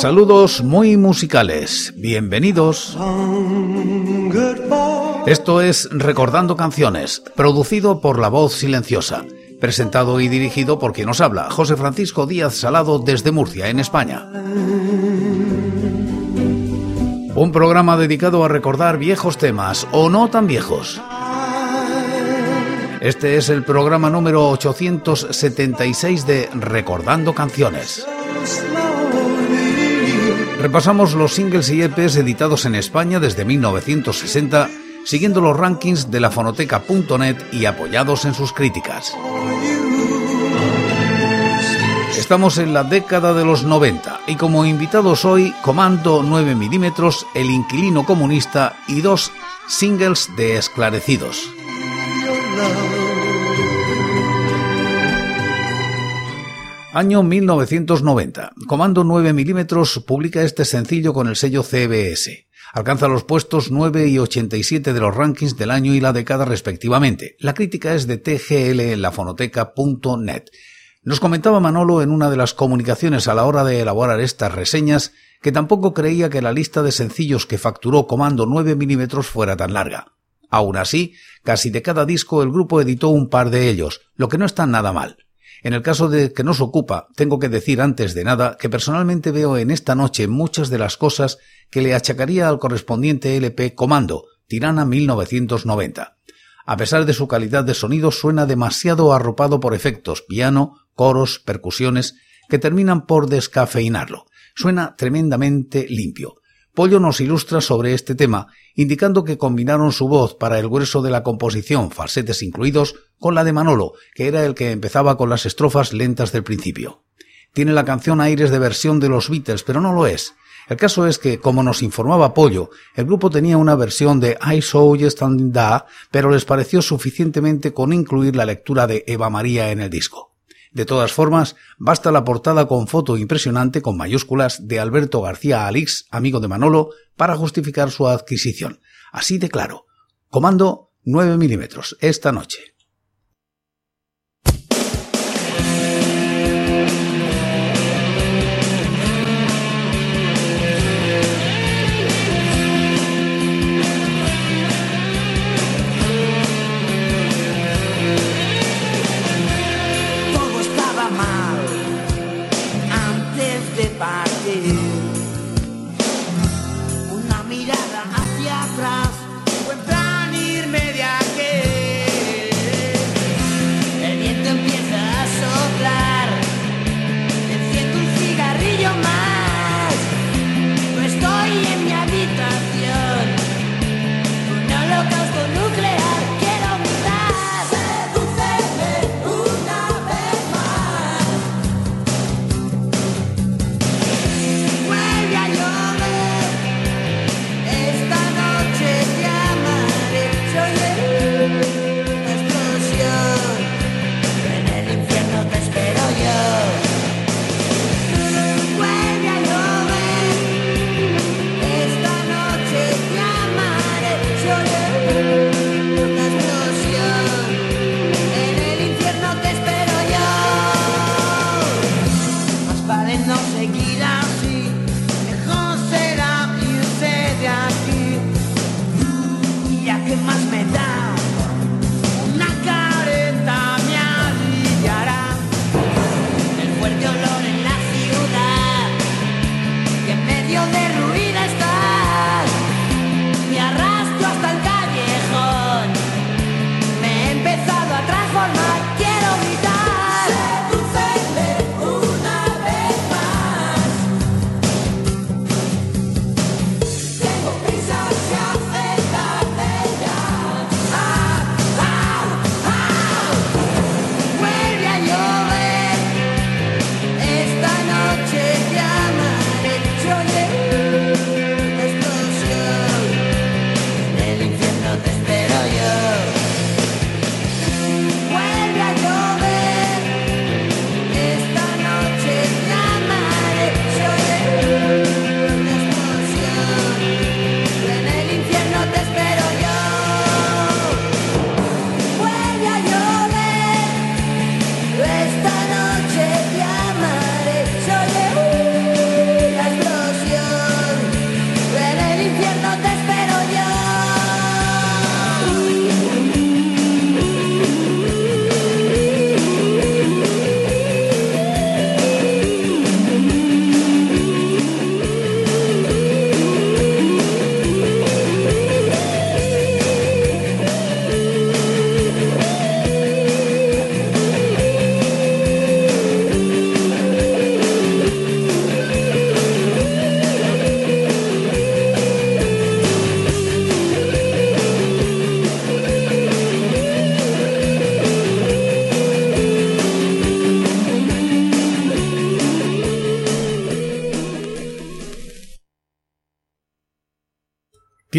Saludos muy musicales, bienvenidos. Esto es Recordando Canciones, producido por La Voz Silenciosa, presentado y dirigido por quien nos habla, José Francisco Díaz Salado desde Murcia, en España. Un programa dedicado a recordar viejos temas o no tan viejos. Este es el programa número 876 de Recordando Canciones. Repasamos los singles y EPs editados en España desde 1960, siguiendo los rankings de la fonoteca.net y apoyados en sus críticas. Estamos en la década de los 90 y como invitados hoy, Comando 9 milímetros, El Inquilino Comunista y dos singles de Esclarecidos. Año 1990. Comando 9 milímetros publica este sencillo con el sello CBS. Alcanza los puestos 9 y 87 de los rankings del año y la década respectivamente. La crítica es de TGL en la fonoteca.net. Nos comentaba Manolo en una de las comunicaciones a la hora de elaborar estas reseñas que tampoco creía que la lista de sencillos que facturó Comando 9 milímetros fuera tan larga. Aún así, casi de cada disco el grupo editó un par de ellos, lo que no está nada mal. En el caso de que nos ocupa, tengo que decir antes de nada que personalmente veo en esta noche muchas de las cosas que le achacaría al correspondiente LP Comando, Tirana 1990. A pesar de su calidad de sonido, suena demasiado arropado por efectos, piano, coros, percusiones, que terminan por descafeinarlo. Suena tremendamente limpio. Pollo nos ilustra sobre este tema, indicando que combinaron su voz para el grueso de la composición, falsetes incluidos, con la de Manolo, que era el que empezaba con las estrofas lentas del principio. Tiene la canción aires de versión de los Beatles, pero no lo es. El caso es que, como nos informaba Pollo, el grupo tenía una versión de I Saw You Standing Da, pero les pareció suficientemente con incluir la lectura de Eva María en el disco. De todas formas, basta la portada con foto impresionante con mayúsculas de Alberto García Alix, amigo de Manolo, para justificar su adquisición. Así de claro. Comando 9 milímetros esta noche.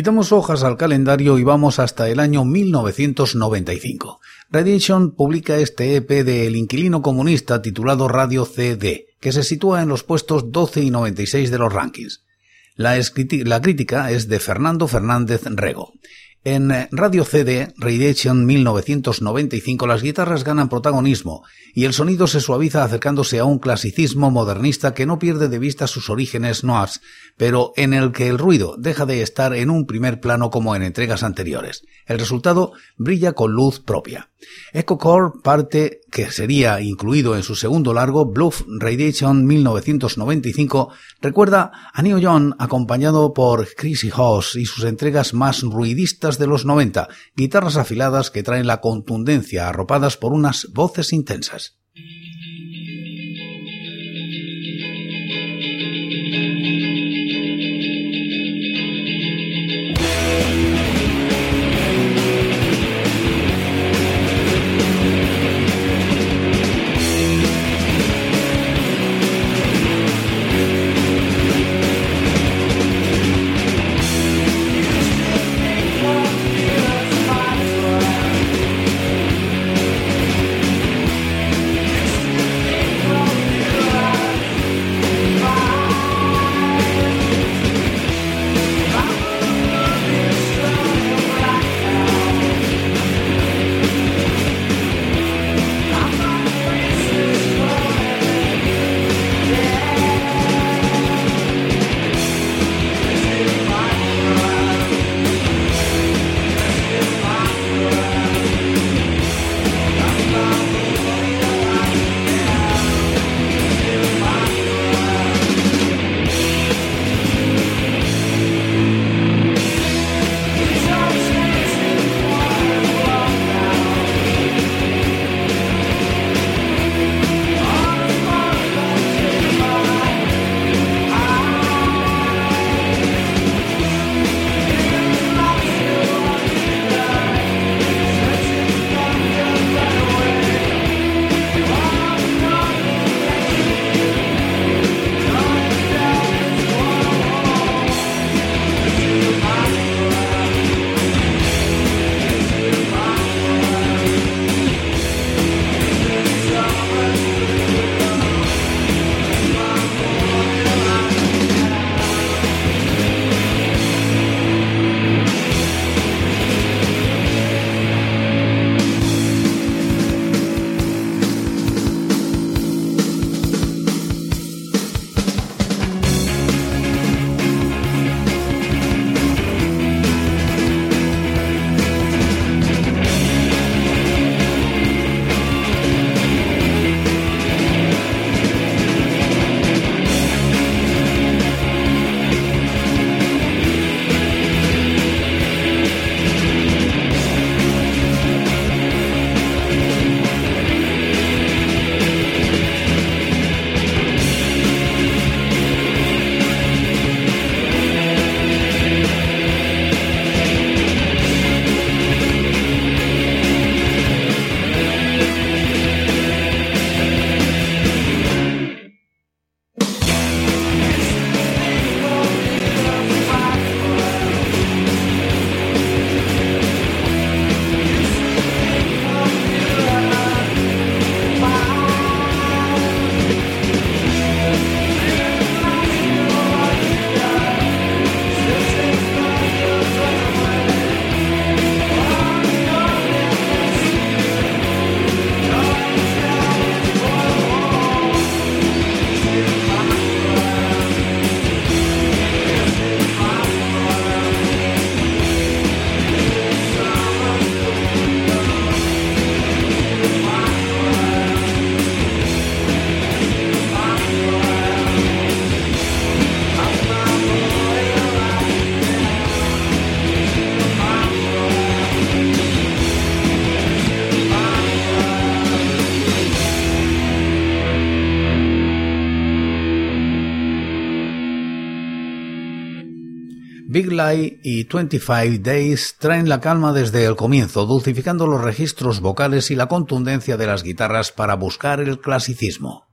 Quitamos hojas al calendario y vamos hasta el año 1995. Radiation publica este EP de El Inquilino Comunista titulado Radio CD, que se sitúa en los puestos 12 y 96 de los rankings. La, la crítica es de Fernando Fernández Rego. En Radio CD Radiation 1995 las guitarras ganan protagonismo y el sonido se suaviza acercándose a un clasicismo modernista que no pierde de vista sus orígenes noirs, pero en el que el ruido deja de estar en un primer plano como en entregas anteriores. El resultado brilla con luz propia. Echo Core parte que sería incluido en su segundo largo, Bluff Radiation 1995, recuerda a Neo Young acompañado por Chrissy Hoss y sus entregas más ruidistas de los 90, guitarras afiladas que traen la contundencia arropadas por unas voces intensas. Big Light y 25 Days traen la calma desde el comienzo, dulcificando los registros vocales y la contundencia de las guitarras para buscar el clasicismo.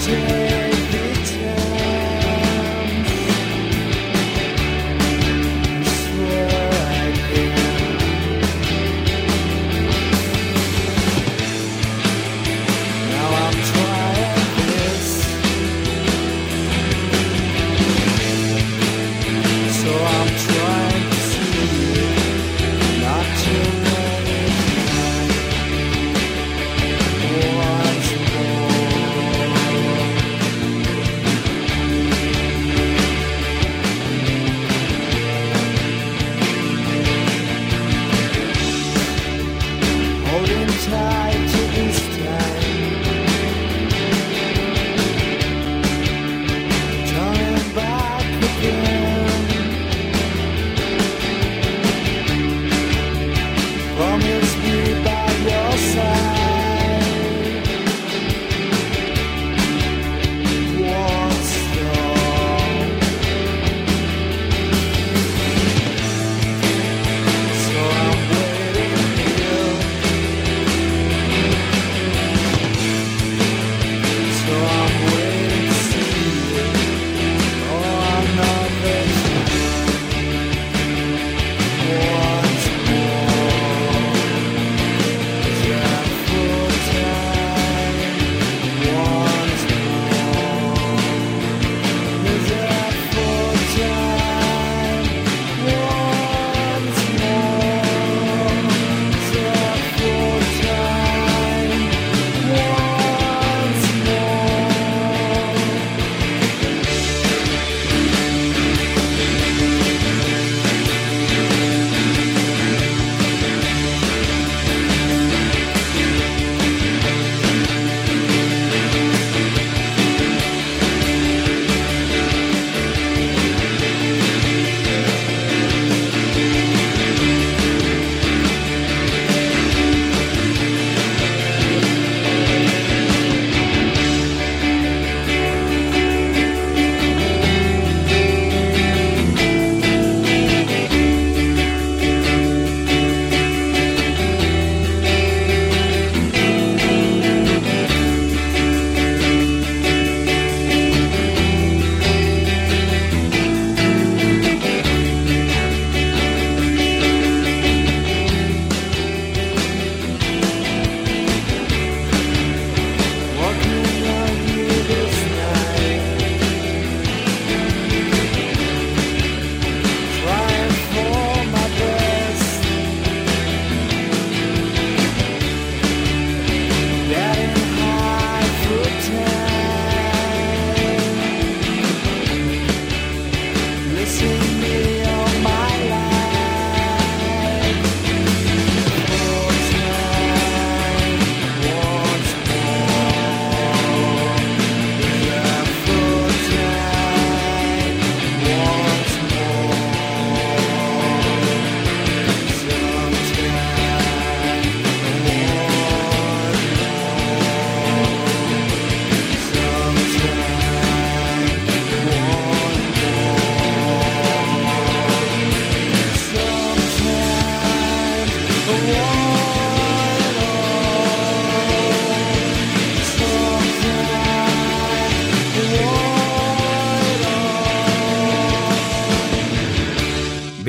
change.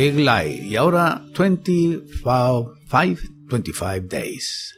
Big Lie y ahora 25, 25 Days.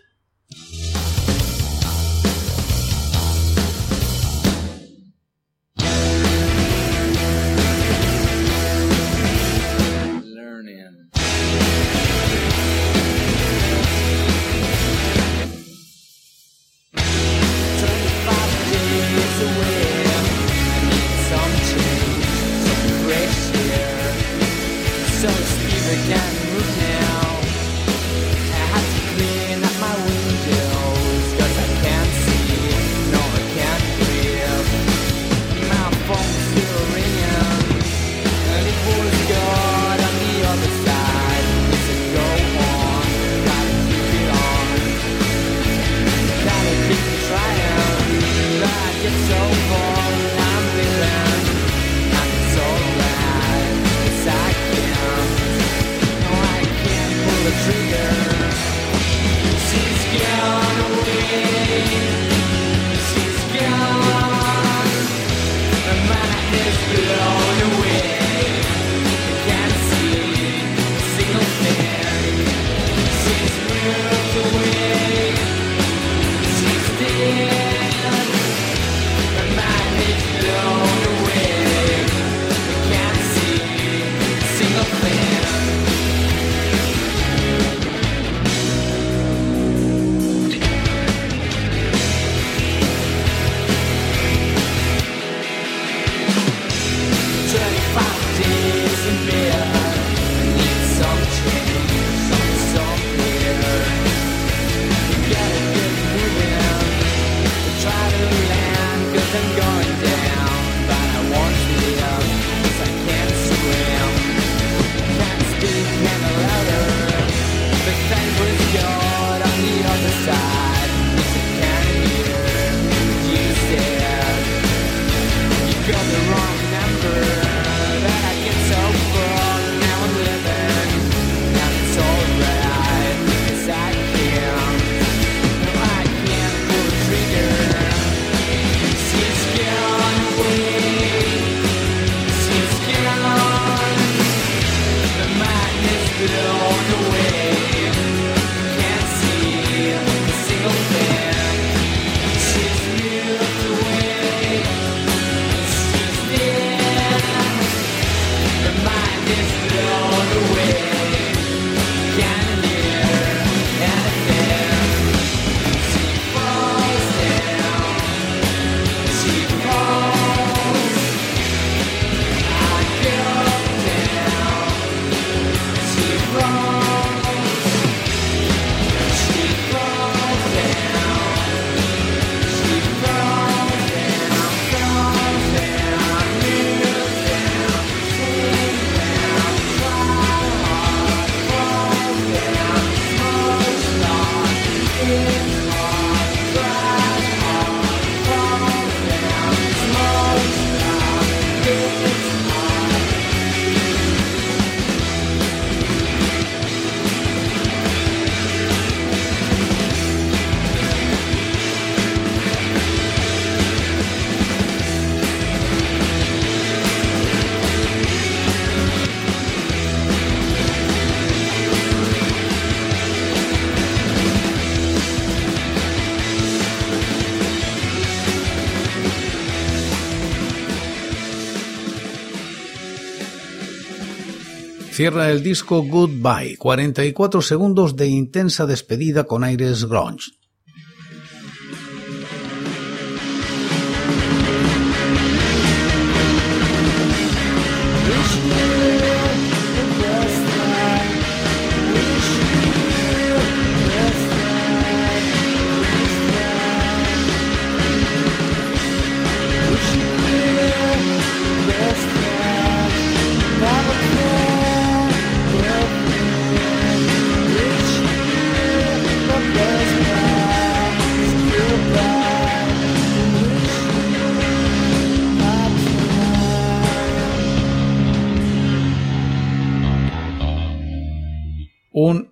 Cierra el disco Goodbye, 44 segundos de intensa despedida con aires grunge.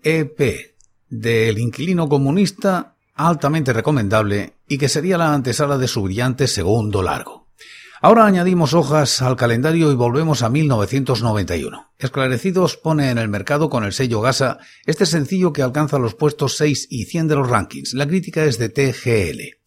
EP del inquilino comunista altamente recomendable y que sería la antesala de su brillante segundo largo. Ahora añadimos hojas al calendario y volvemos a 1991. Esclarecidos pone en el mercado con el sello Gasa este sencillo que alcanza los puestos 6 y 100 de los rankings. La crítica es de TGL.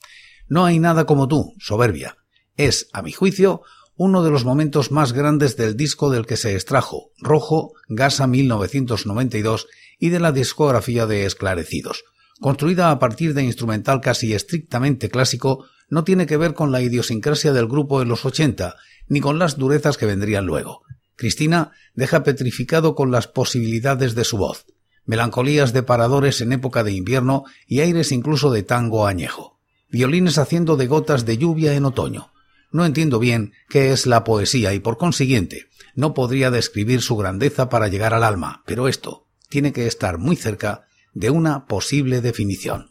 No hay nada como tú, soberbia. Es, a mi juicio, uno de los momentos más grandes del disco del que se extrajo, Rojo, Gasa 1992, y de la discografía de Esclarecidos. Construida a partir de instrumental casi estrictamente clásico, no tiene que ver con la idiosincrasia del grupo en los 80, ni con las durezas que vendrían luego. Cristina deja petrificado con las posibilidades de su voz, melancolías de paradores en época de invierno y aires incluso de tango añejo, violines haciendo de gotas de lluvia en otoño, no entiendo bien qué es la poesía y por consiguiente no podría describir su grandeza para llegar al alma, pero esto tiene que estar muy cerca de una posible definición.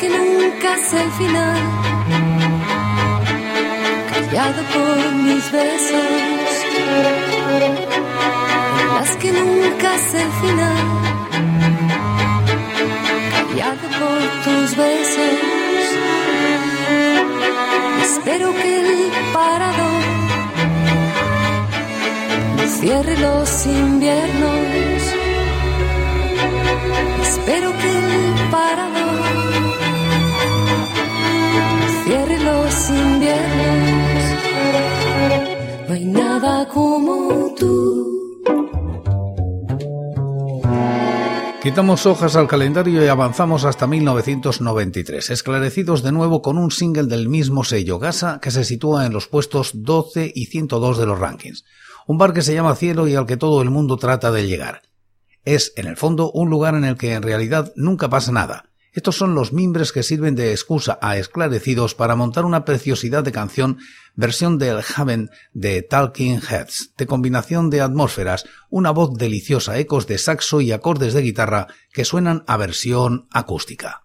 que nunca es el final. Callado por mis besos, las que nunca es el final. Callado por tus besos, espero que el parador cierre los inviernos. Espero que el parador No hay nada como tú. Quitamos hojas al calendario y avanzamos hasta 1993, esclarecidos de nuevo con un single del mismo sello, Gasa, que se sitúa en los puestos 12 y 102 de los rankings. Un bar que se llama Cielo y al que todo el mundo trata de llegar. Es, en el fondo, un lugar en el que en realidad nunca pasa nada, estos son los mimbres que sirven de excusa a esclarecidos para montar una preciosidad de canción, versión del Haven de Talking Heads, de combinación de atmósferas, una voz deliciosa, ecos de saxo y acordes de guitarra que suenan a versión acústica.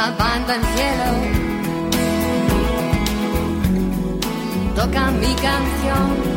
En cielo toca mi canción.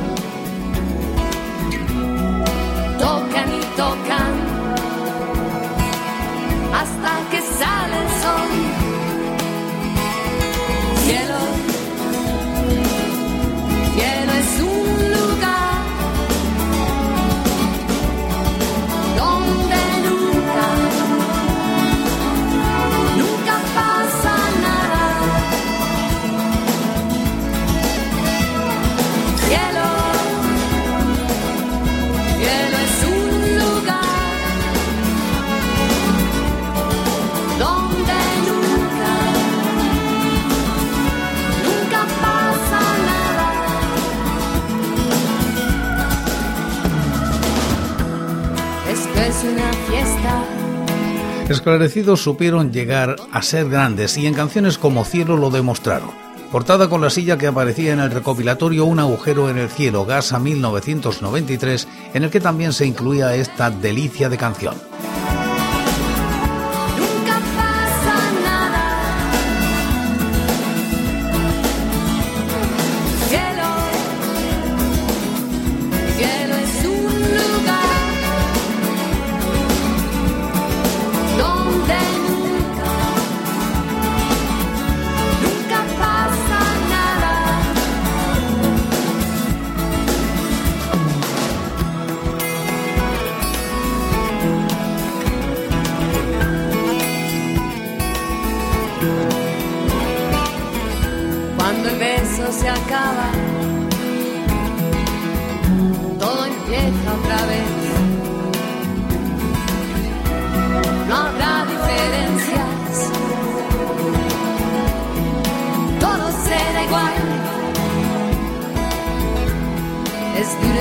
Esclarecidos supieron llegar a ser grandes y en canciones como Cielo lo demostraron. Portada con la silla que aparecía en el recopilatorio Un agujero en el cielo, Gasa 1993, en el que también se incluía esta delicia de canción.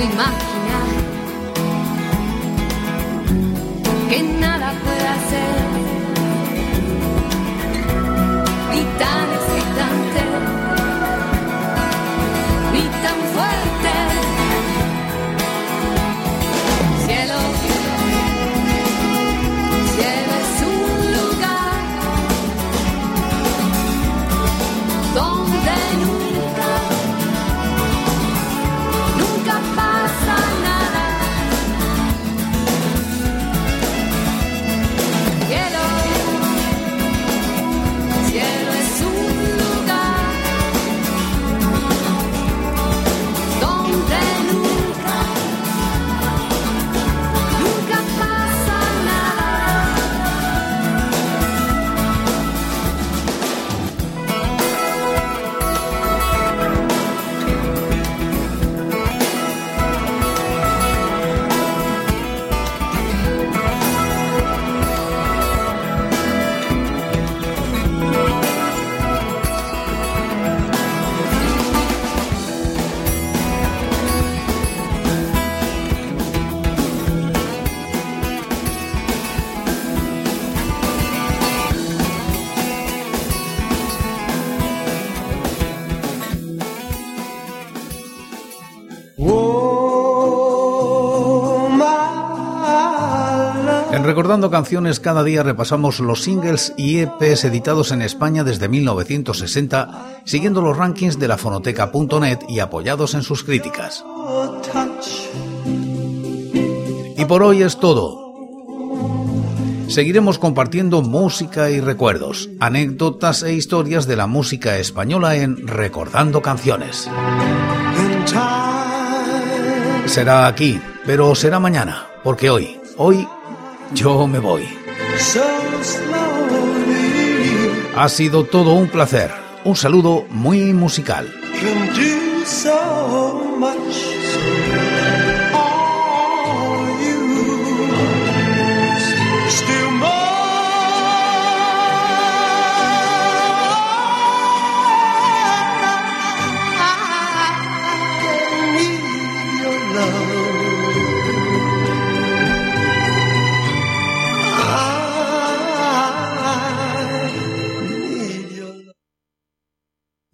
Es duro Canciones cada día repasamos los singles y EPs editados en España desde 1960, siguiendo los rankings de la fonoteca.net y apoyados en sus críticas. Y por hoy es todo. Seguiremos compartiendo música y recuerdos, anécdotas e historias de la música española en Recordando Canciones. Será aquí, pero será mañana, porque hoy, hoy yo me voy. Ha sido todo un placer. Un saludo muy musical.